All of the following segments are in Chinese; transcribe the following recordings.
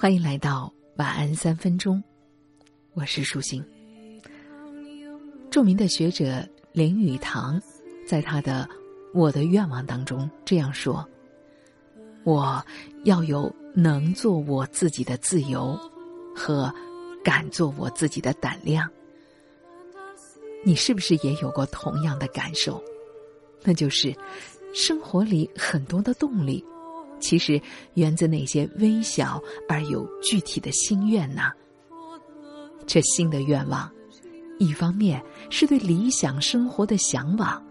欢迎来到晚安三分钟，我是舒心。著名的学者林语堂在他的《我的愿望》当中这样说：“我要有能做我自己的自由和敢做我自己的胆量。”你是不是也有过同样的感受？那就是生活里很多的动力。其实源自那些微小而有具体的心愿呐。这新的愿望，一方面是对理想生活的向往，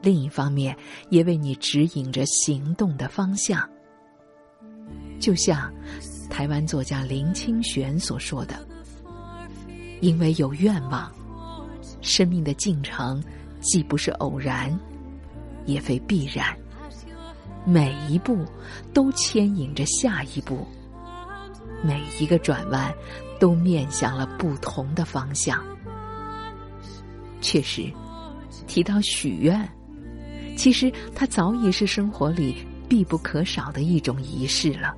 另一方面也为你指引着行动的方向。就像台湾作家林清玄所说的：“因为有愿望，生命的进程既不是偶然，也非必然。”每一步都牵引着下一步，每一个转弯都面向了不同的方向。确实，提到许愿，其实它早已是生活里必不可少的一种仪式了。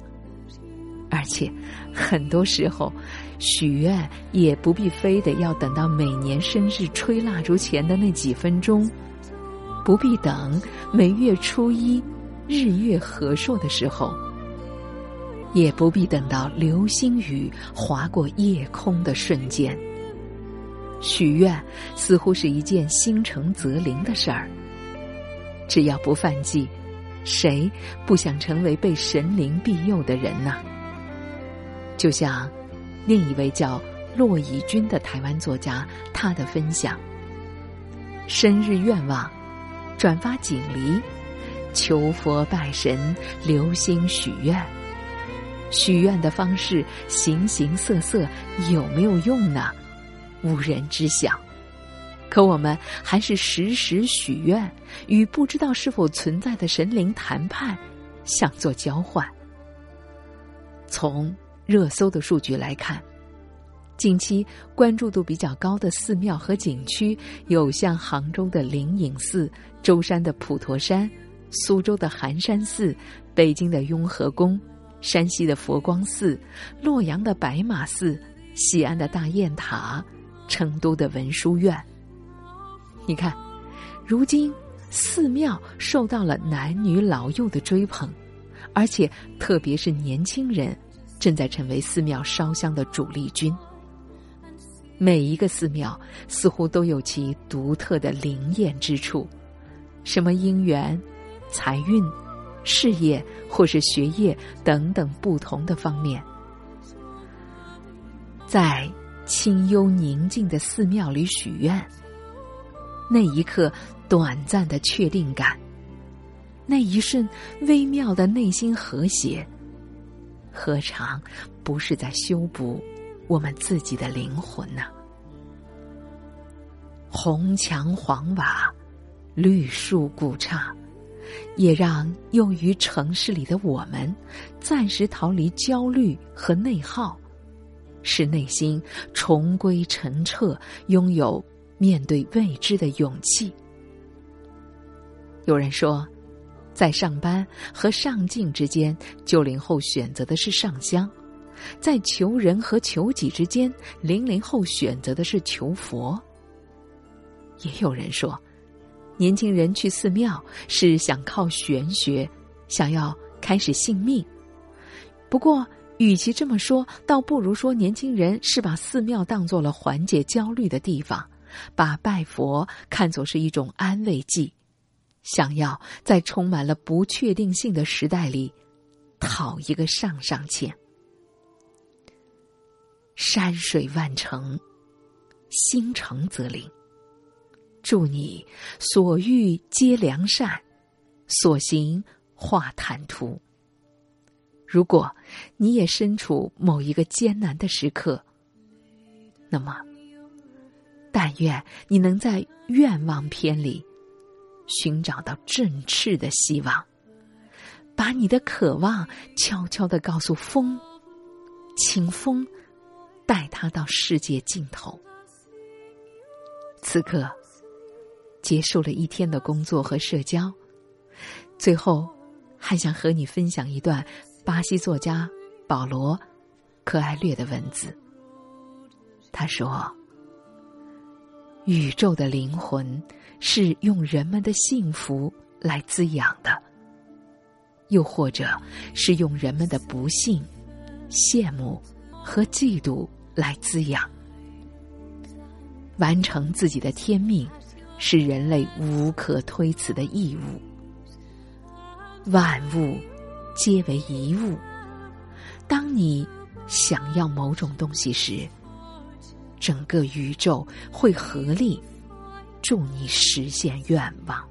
而且，很多时候，许愿也不必非得要等到每年生日吹蜡烛前的那几分钟，不必等每月初一。日月和硕的时候，也不必等到流星雨划过夜空的瞬间。许愿似乎是一件心诚则灵的事儿。只要不犯忌，谁不想成为被神灵庇佑的人呢？就像另一位叫骆以军的台湾作家，他的分享：生日愿望，转发锦鲤。求佛拜神，留心许愿。许愿的方式形形色色，有没有用呢？无人知晓。可我们还是时时许愿，与不知道是否存在的神灵谈判，想做交换。从热搜的数据来看，近期关注度比较高的寺庙和景区有像杭州的灵隐寺、舟山的普陀山。苏州的寒山寺、北京的雍和宫、山西的佛光寺、洛阳的白马寺、西安的大雁塔、成都的文殊院。你看，如今寺庙受到了男女老幼的追捧，而且特别是年轻人，正在成为寺庙烧香的主力军。每一个寺庙似乎都有其独特的灵验之处，什么姻缘？财运、事业或是学业等等不同的方面，在清幽宁静的寺庙里许愿，那一刻短暂的确定感，那一瞬微妙的内心和谐，何尝不是在修补我们自己的灵魂呢？红墙黄瓦，绿树古刹。也让用于城市里的我们，暂时逃离焦虑和内耗，使内心重归澄澈，拥有面对未知的勇气。有人说，在上班和上进之间，九零后选择的是上香；在求人和求己之间，零零后选择的是求佛。也有人说。年轻人去寺庙是想靠玄学，想要开始信命。不过，与其这么说，倒不如说年轻人是把寺庙当做了缓解焦虑的地方，把拜佛看作是一种安慰剂，想要在充满了不确定性的时代里讨一个上上签。山水万程，心诚则灵。祝你所遇皆良善，所行化坦途。如果你也身处某一个艰难的时刻，那么，但愿你能在愿望篇里寻找到振翅的希望，把你的渴望悄悄的告诉风，请风带他到世界尽头。此刻。结束了一天的工作和社交，最后还想和你分享一段巴西作家保罗可爱略的文字。他说：“宇宙的灵魂是用人们的幸福来滋养的，又或者是用人们的不幸、羡慕和嫉妒来滋养。完成自己的天命，是人类无可推辞的义务。万物皆为一物。”当你想要某种东西时，整个宇宙会合力助你实现愿望。